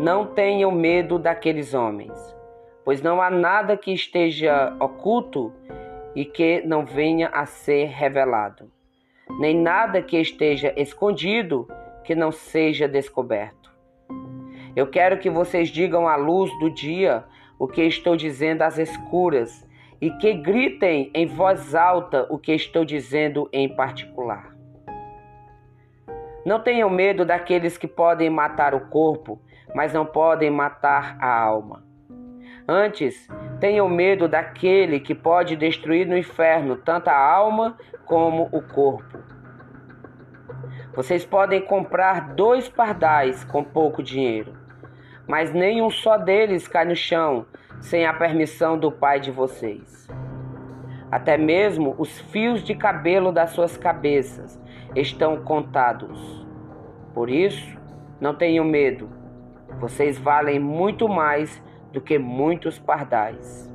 Não tenham medo daqueles homens, pois não há nada que esteja oculto e que não venha a ser revelado, nem nada que esteja escondido que não seja descoberto. Eu quero que vocês digam à luz do dia o que estou dizendo às escuras e que gritem em voz alta o que estou dizendo em particular. Não tenham medo daqueles que podem matar o corpo, mas não podem matar a alma. Antes, tenham medo daquele que pode destruir no inferno tanto a alma como o corpo. Vocês podem comprar dois pardais com pouco dinheiro, mas nenhum só deles cai no chão sem a permissão do Pai de vocês. Até mesmo os fios de cabelo das suas cabeças estão contados. Por isso, não tenham medo, vocês valem muito mais do que muitos pardais.